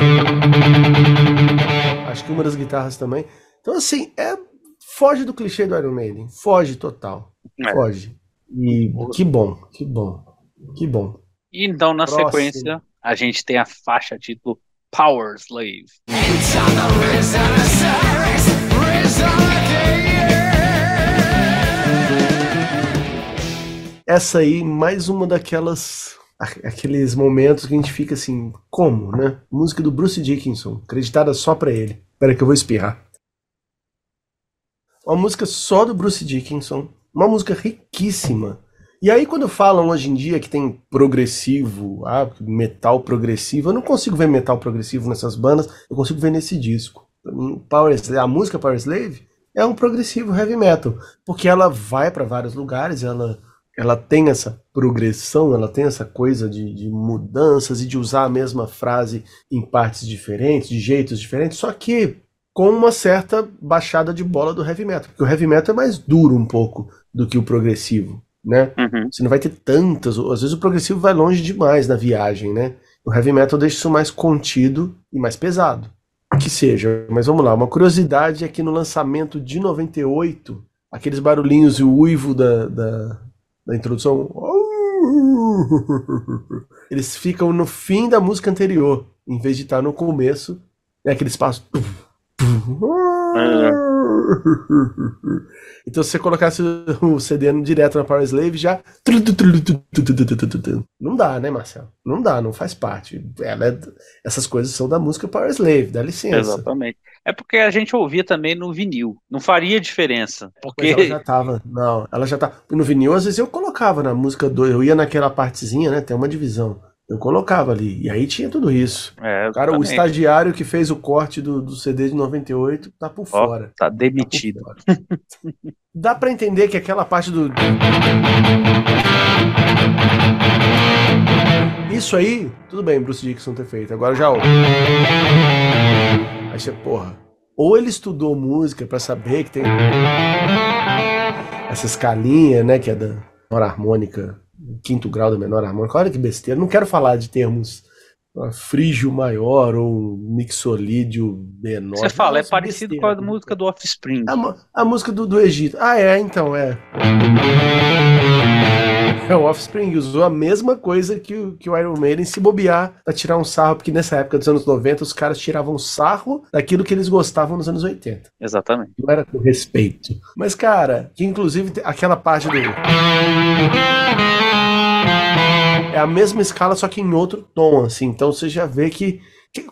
Acho que uma das guitarras também. Então, assim, é. Foge do clichê do Iron Maiden. Foge total. É. Foge. E que bom, que bom, que bom. E então, na Próximo. sequência, a gente tem a faixa título Power Slave. Essa aí, mais uma daquelas. Aqueles momentos que a gente fica assim, como, né? Música do Bruce Dickinson, acreditada só pra ele. Espera que eu vou espirrar. Uma música só do Bruce Dickinson, uma música riquíssima. E aí, quando falam hoje em dia que tem progressivo, ah, metal progressivo, eu não consigo ver metal progressivo nessas bandas, eu consigo ver nesse disco. Power a música Power Slave é um progressivo heavy metal, porque ela vai para vários lugares, ela, ela tem essa progressão, ela tem essa coisa de, de mudanças e de usar a mesma frase em partes diferentes, de jeitos diferentes, só que com uma certa baixada de bola do heavy metal, porque o heavy metal é mais duro um pouco do que o progressivo, né? Uhum. Você não vai ter tantas. Às vezes o progressivo vai longe demais na viagem, né? O heavy metal deixa isso mais contido e mais pesado. Que seja. Mas vamos lá. Uma curiosidade é que no lançamento de 98, aqueles barulhinhos e o uivo da, da, da introdução. Eles ficam no fim da música anterior, em vez de estar no começo. É aquele espaço. Então, se você colocasse o CD direto na Power Slave, já. Não dá, né, Marcelo? Não dá, não faz parte. Ela é- Essas coisas são da música Power Slave, dá licença. Exatamente. É porque a gente ouvia também no vinil. Não faria diferença. Porque ela já tava. Não, ela já tá. No vinil, às vezes eu colocava na música 2. Eu ia naquela partezinha, né? Tem uma divisão. Eu colocava ali. E aí tinha tudo isso. É, Cara, o estagiário que fez o corte do, do CD de 98 tá por Ó, fora. Tá Tá demitido. fora. Dá pra entender que aquela parte do. Isso aí, tudo bem, Bruce Dickinson ter feito. Agora já. Aí você, porra. Ou ele estudou música pra saber que tem essa escalinha, né? Que é da hora harmônica quinto grau da menor harmônica. Olha que besteira. Não quero falar de termos uh, frígio maior ou mixolídio menor. Você fala, é parecido besteira. com a música do Offspring. A, a música do, do Egito. Ah, é, então, é. É, o Offspring usou a mesma coisa que o, que o Iron Maiden se bobear pra tirar um sarro, porque nessa época dos anos 90 os caras tiravam sarro daquilo que eles gostavam nos anos 80. Exatamente. Não era com respeito. Mas, cara, que inclusive aquela parte do. É a mesma escala, só que em outro tom, assim. Então você já vê que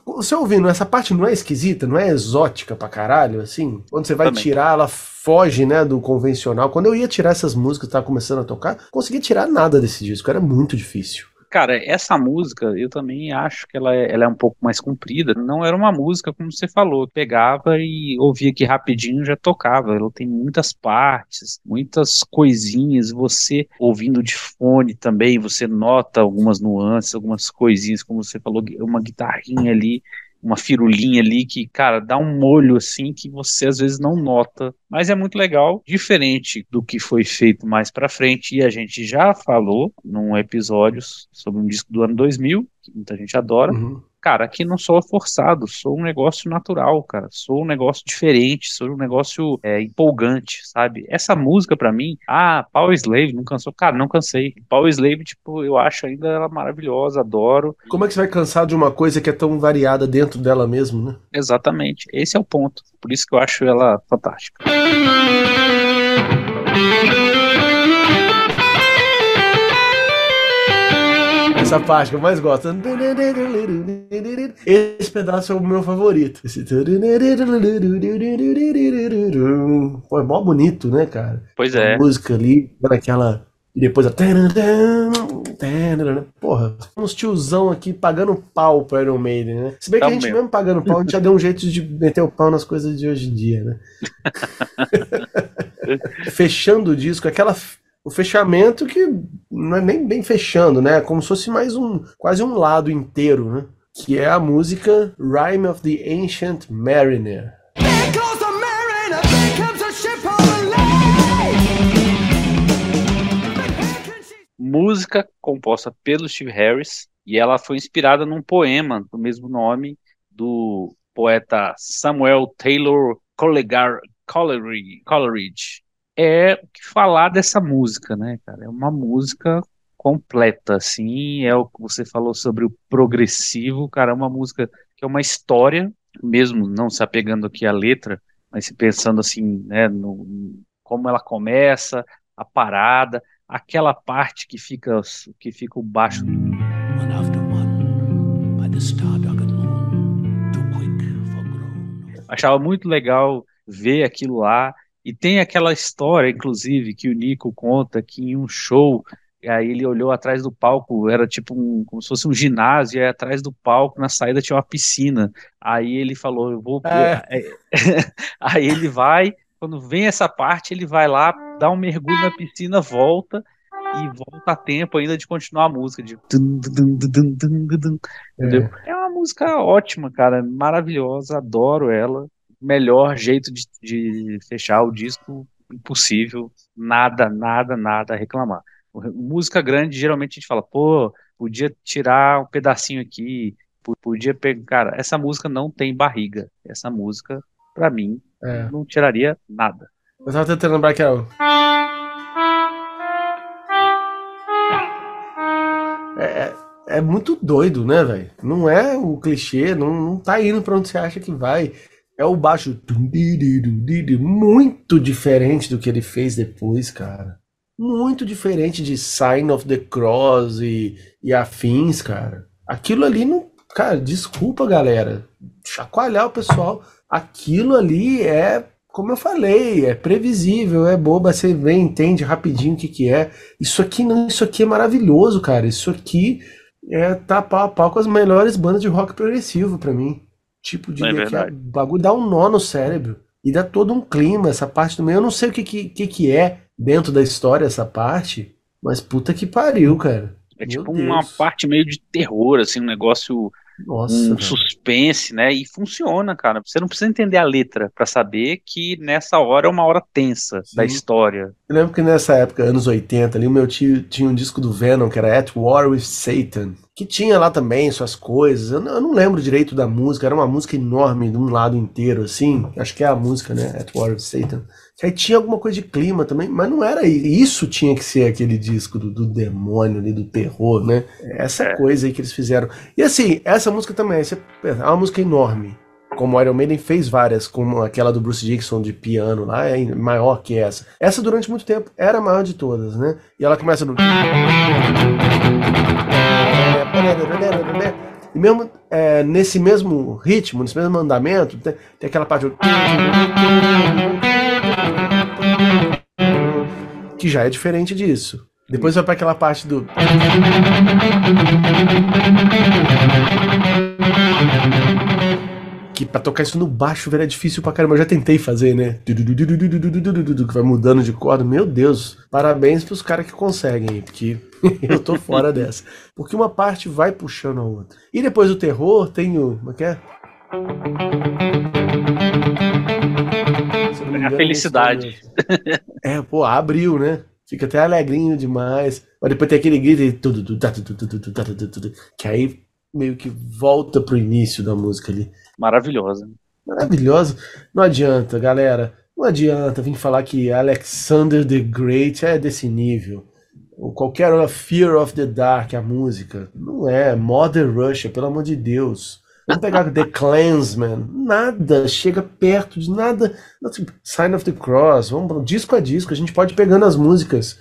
você ouvindo, essa parte não é esquisita, não é exótica pra caralho, assim? Quando você vai Também. tirar, ela foge, né, do convencional. Quando eu ia tirar essas músicas que tava começando a tocar, consegui tirar nada desse disco, era muito difícil. Cara, essa música, eu também acho que ela é, ela é um pouco mais comprida. Não era uma música, como você falou, pegava e ouvia aqui rapidinho já tocava. Ela tem muitas partes, muitas coisinhas. Você ouvindo de fone também, você nota algumas nuances, algumas coisinhas, como você falou, uma guitarrinha ali uma firulinha ali que, cara, dá um molho assim que você às vezes não nota, mas é muito legal, diferente do que foi feito mais para frente e a gente já falou num episódio sobre um disco do ano 2000, que muita gente adora, uhum cara, aqui não sou forçado, sou um negócio natural, cara, sou um negócio diferente, sou um negócio é, empolgante, sabe? Essa música para mim, ah, Power Slave, não cansou? Cara, não cansei. Power Slave, tipo, eu acho ainda ela maravilhosa, adoro. Como é que você vai cansar de uma coisa que é tão variada dentro dela mesmo, né? Exatamente, esse é o ponto. Por isso que eu acho ela fantástica. Essa parte que eu mais gosto. Esse pedaço é o meu favorito. Esse... Pô, é mó bonito, né, cara? Pois é. A música ali, naquela. E depois a. Porra, uns tiozão aqui pagando pau pro Iron Maiden, né? Se bem que a gente mesmo. mesmo pagando pau, a gente já deu um jeito de meter o pau nas coisas de hoje em dia, né? Fechando o disco, aquela o fechamento que não é nem bem fechando, né? É como se fosse mais um, quase um lado inteiro, né? Que é a música Rhyme of the Ancient Mariner. Música composta pelo Steve Harris e ela foi inspirada num poema do mesmo nome do poeta Samuel Taylor Coleridge é o que falar dessa música, né, cara? É uma música completa, assim, é o que você falou sobre o progressivo, cara, é uma música que é uma história, mesmo não se apegando aqui à letra, mas se pensando assim, né, no, como ela começa, a parada, aquela parte que fica que fica o baixo do... one after one, by the star moon, too quick for Achava muito legal ver aquilo lá e tem aquela história, inclusive, que o Nico conta que em um show, aí ele olhou atrás do palco, era tipo um, como se fosse um ginásio, e aí atrás do palco, na saída tinha uma piscina. Aí ele falou, eu vou. É. aí ele vai, quando vem essa parte, ele vai lá, dá um mergulho na piscina, volta e volta a tempo ainda de continuar a música. De... É. é uma música ótima, cara, maravilhosa, adoro ela melhor jeito de, de fechar o disco impossível, nada, nada, nada a reclamar. Música grande, geralmente a gente fala, pô, podia tirar um pedacinho aqui, podia pegar. Cara, essa música não tem barriga. Essa música, para mim, é. não tiraria nada. Eu tava tentando lembrar que é o. É, é, é muito doido, né, velho? Não é o clichê, não, não tá indo pra onde você acha que vai. É o baixo muito diferente do que ele fez depois, cara. Muito diferente de Sign of the Cross e, e afins, cara. Aquilo ali não. Cara, desculpa, galera. Chacoalhar o pessoal. Aquilo ali é, como eu falei, é previsível, é boba. Você vê, entende rapidinho o que, que é. Isso aqui não, isso aqui é maravilhoso, cara. Isso aqui é tá pau a pau com as melhores bandas de rock progressivo para mim. Tipo, de é o bagulho dá um nó no cérebro e dá todo um clima, essa parte do meio. Eu não sei o que, que, que é dentro da história essa parte, mas puta que pariu, cara. É Meu tipo Deus. uma parte meio de terror, assim, um negócio Nossa, um suspense, né? E funciona, cara. Você não precisa entender a letra para saber que nessa hora é uma hora tensa Sim. da história. Eu lembro que nessa época, anos 80, ali, o meu tio tinha um disco do Venom que era At War with Satan que tinha lá também suas coisas. Eu não, eu não, lembro direito da música, era uma música enorme de um lado inteiro, assim. Acho que é a música, né? At War of Satan. Que aí tinha alguma coisa de clima também, mas não era isso. tinha que ser aquele disco do, do demônio ali, do terror, né? Essa é. coisa aí que eles fizeram. E assim, essa música também, é uma música enorme. Como o Iron Maiden fez várias, como aquela do Bruce Dixon de piano lá, é maior que essa. Essa durante muito tempo era a maior de todas, né? E ela começa no. E mesmo é, nesse mesmo ritmo, nesse mesmo andamento, tem, tem aquela parte. Que já é diferente disso. Depois vai para aquela parte do tocar isso no baixo, velho, é difícil pra caramba. Eu já tentei fazer, né? Que vai mudando de corda. Meu Deus, parabéns pros caras que conseguem, porque eu tô fora dessa. Porque uma parte vai puxando a outra. E depois do terror tem o. Como é que é? é a felicidade. É, pô, abriu, né? Fica até alegrinho demais. Mas depois tem aquele grito e que aí meio que volta pro início da música ali maravilhosa. Maravilhosa. Não adianta, galera. Não adianta vir falar que Alexander the Great é desse nível. Ou qualquer Fear of the Dark, a música. Não é. Mother Russia, pelo amor de Deus. Vamos pegar The Clansman. Nada chega perto de nada. Sign of the Cross. Vamos disco a disco. A gente pode ir pegando as músicas.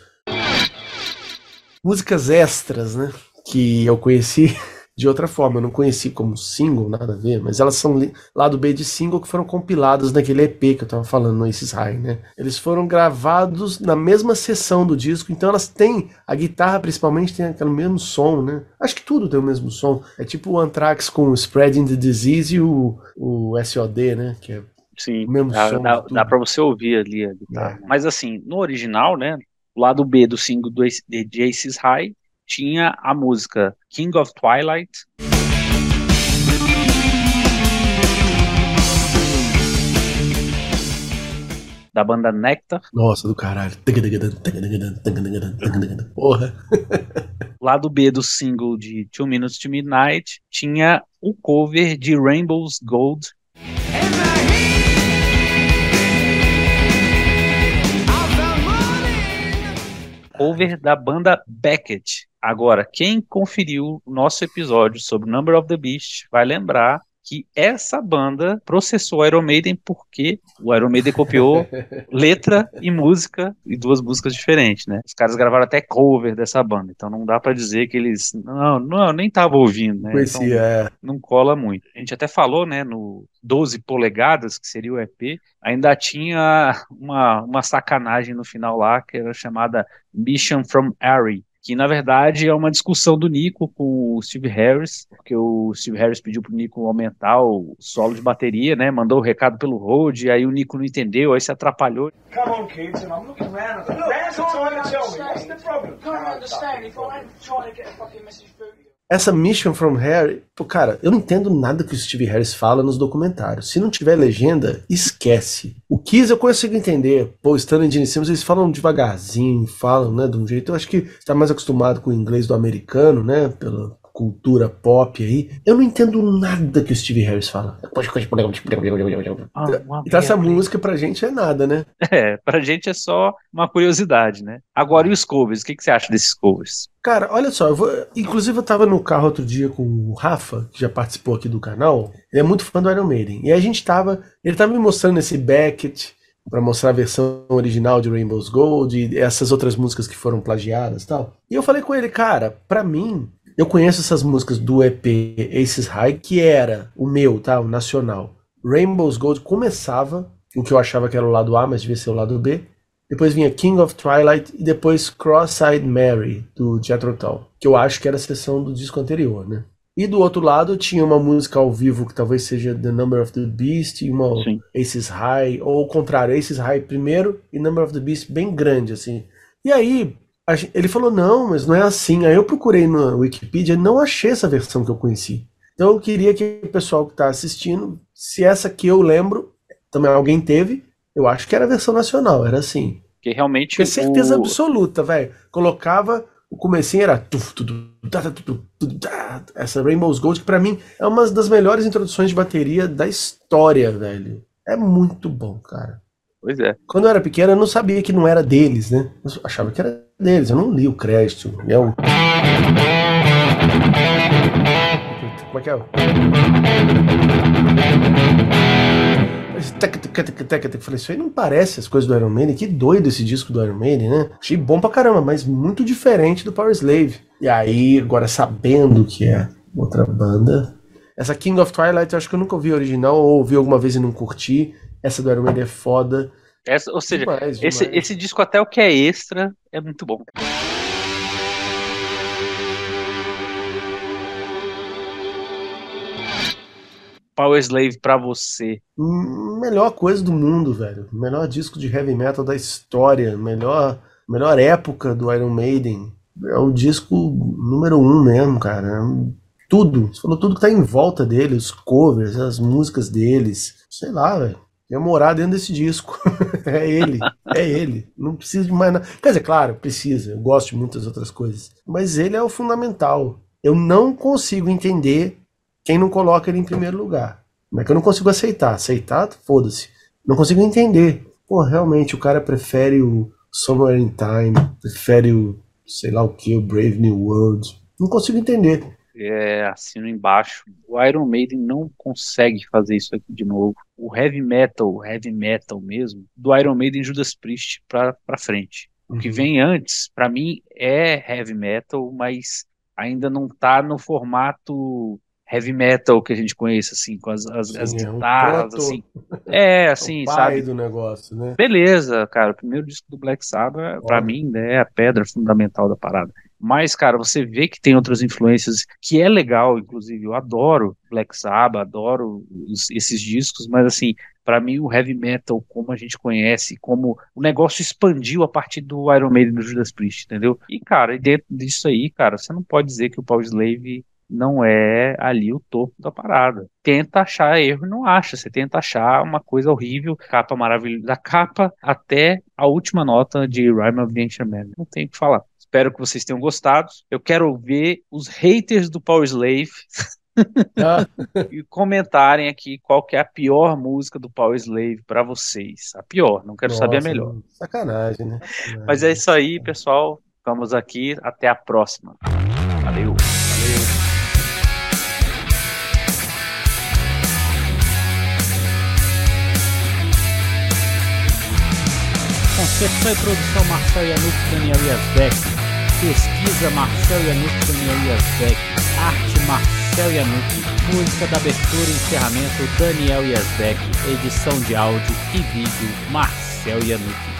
Músicas extras, né? Que eu conheci de outra forma. Eu não conheci como single, nada a ver, mas elas são lá do B de single que foram compiladas naquele EP que eu tava falando no Aces High, né? Eles foram gravados na mesma sessão do disco, então elas têm, a guitarra principalmente tem aquele mesmo som, né? Acho que tudo tem o mesmo som. É tipo o Anthrax com o Spreading the Disease e o, o SOD, né? Que é Sim, o mesmo dá, som dá, dá pra você ouvir ali a guitarra. É. Mas assim, no original, né? O lado B do single do, de Aces High tinha a música King of Twilight. Da banda Nectar. Nossa, do caralho. Porra. Lado B do single de Two Minutes to Midnight tinha o cover de Rainbow's Gold cover da banda Beckett. Agora, quem conferiu o nosso episódio sobre Number of the Beast vai lembrar que essa banda processou o Iron Maiden porque o Iron Maiden copiou letra e música e duas músicas diferentes, né? Os caras gravaram até cover dessa banda, então não dá para dizer que eles não, não nem tava ouvindo, né? Então, é. Não cola muito. A gente até falou, né, no 12 polegadas, que seria o EP, ainda tinha uma, uma sacanagem no final lá, que era chamada Mission from Ari, que na verdade é uma discussão do Nico com o Steve Harris, porque o Steve Harris pediu pro Nico aumentar o solo de bateria, né? Mandou o recado pelo road, aí o Nico não entendeu, aí se atrapalhou. Come on, kids, and I'm looking around. trying to tell me what's the problem. Can't understand if I'm trying to get a fucking message through essa Mission from Harry, pô, cara, eu não entendo nada que o Steve Harris fala nos documentários. Se não tiver legenda, esquece. O Kiss eu consigo entender. Pô, Stanley e Simmons, eles falam devagarzinho, falam, né, de um jeito. Eu acho que está mais acostumado com o inglês do americano, né, pela cultura pop aí. Eu não entendo nada que o Steve Harris fala. Então essa música pra gente é nada, né? É, pra gente é só uma curiosidade, né? Agora, e os covers? O que, que você acha desses covers? Cara, olha só, eu vou... inclusive eu tava no carro outro dia com o Rafa, que já participou aqui do canal. Ele é muito fã do Iron Maiden. E a gente tava. Ele tava me mostrando esse Beckett para mostrar a versão original de Rainbow's Gold e essas outras músicas que foram plagiadas e tal. E eu falei com ele, cara, para mim, eu conheço essas músicas do EP Aces High, que era o meu, tá? O nacional. Rainbow's Gold começava, o que eu achava que era o lado A, mas devia ser o lado B. Depois vinha King of Twilight e depois Cross-Eyed Mary, do Jethro Tull, que eu acho que era a sessão do disco anterior, né? E do outro lado tinha uma música ao vivo que talvez seja The Number of the Beast e uma Sim. Aces High, ou o contrário, Aces High primeiro e Number of the Beast bem grande, assim. E aí, ele falou, não, mas não é assim. Aí eu procurei na Wikipedia e não achei essa versão que eu conheci. Então eu queria que o pessoal que está assistindo, se essa que eu lembro, também alguém teve, eu acho que era a versão nacional, era assim. Que realmente. Tinha certeza o... absoluta, velho. Colocava o comecinho era tuf, tudo, essa Rainbow's Gold que para mim é uma das melhores introduções de bateria da história, velho. É muito bom, cara. Pois é. Quando eu era pequeno, eu não sabia que não era deles, né? Eu achava que era deles, eu não li o crédito. É um... Como é que é? Eu falei, isso aí não parece as coisas do Iron Maiden. Que doido esse disco do Iron Maiden, né? Achei bom pra caramba, mas muito diferente do Power Slave. E aí, agora sabendo que é outra banda. Essa King of Twilight, eu acho que eu nunca ouvi original, ou ouvi alguma vez e não curti. Essa do Iron Maiden é foda. Essa, ou seja, demais, demais. Esse, esse disco, até o que é extra, é muito bom. Power Slave pra você? Melhor coisa do mundo, velho. Melhor disco de heavy metal da história. Melhor, melhor época do Iron Maiden. É o disco número um mesmo, cara. É tudo. Você falou tudo que tá em volta dele, os covers, as músicas deles. Sei lá, velho. Ia morar dentro desse disco. é ele. É ele. Não precisa de mais nada. Quer dizer, claro, precisa. Eu gosto de muitas outras coisas. Mas ele é o fundamental. Eu não consigo entender quem não coloca ele em primeiro lugar. Não é que eu não consigo aceitar. Aceitar, foda-se. Não consigo entender. Pô, realmente, o cara prefere o Somewhere in Time, prefere o sei lá o que, o Brave New World. Não consigo entender. É, assino embaixo. O Iron Maiden não consegue fazer isso aqui de novo. O heavy metal, heavy metal mesmo, do Iron Maiden Judas Priest pra, pra frente. O que uhum. vem antes, para mim, é heavy metal, mas ainda não tá no formato heavy metal que a gente conhece, assim, com as, as, Sim, as é guitarras, um assim. É, assim, é o pai sabe? do negócio, né? Beleza, cara. O primeiro disco do Black Sabbath, para mim, né, é a pedra fundamental da parada. Mas, cara, você vê que tem outras influências que é legal, inclusive. Eu adoro Black Sabbath, adoro os, esses discos, mas, assim, para mim, o heavy metal, como a gente conhece, como o negócio expandiu a partir do Iron Maiden do Judas Priest, entendeu? E, cara, dentro disso aí, cara, você não pode dizer que o Paul Slave não é ali o topo da parada. Tenta achar erro e não acha. Você tenta achar uma coisa horrível, capa maravilhosa, da capa até a última nota de Rhyme of the Ancient Man. Não tem o que falar. Espero que vocês tenham gostado. Eu quero ver os haters do Power Slave ah. e comentarem aqui qual que é a pior música do Power Slave para vocês. A pior, não quero Nossa, saber a melhor. Sacanagem, né? Sacanagem. Mas é isso aí, pessoal. Vamos aqui. Até a próxima. Valeu. Concepção e produção Marcel Yanuk, Daniel Yazbek. Pesquisa Marcel Yanuk, Daniel Yazbek. Arte Marcel Yanuk. Música da abertura e encerramento Daniel Yazbek. Edição de áudio e vídeo Marcel Yanuk.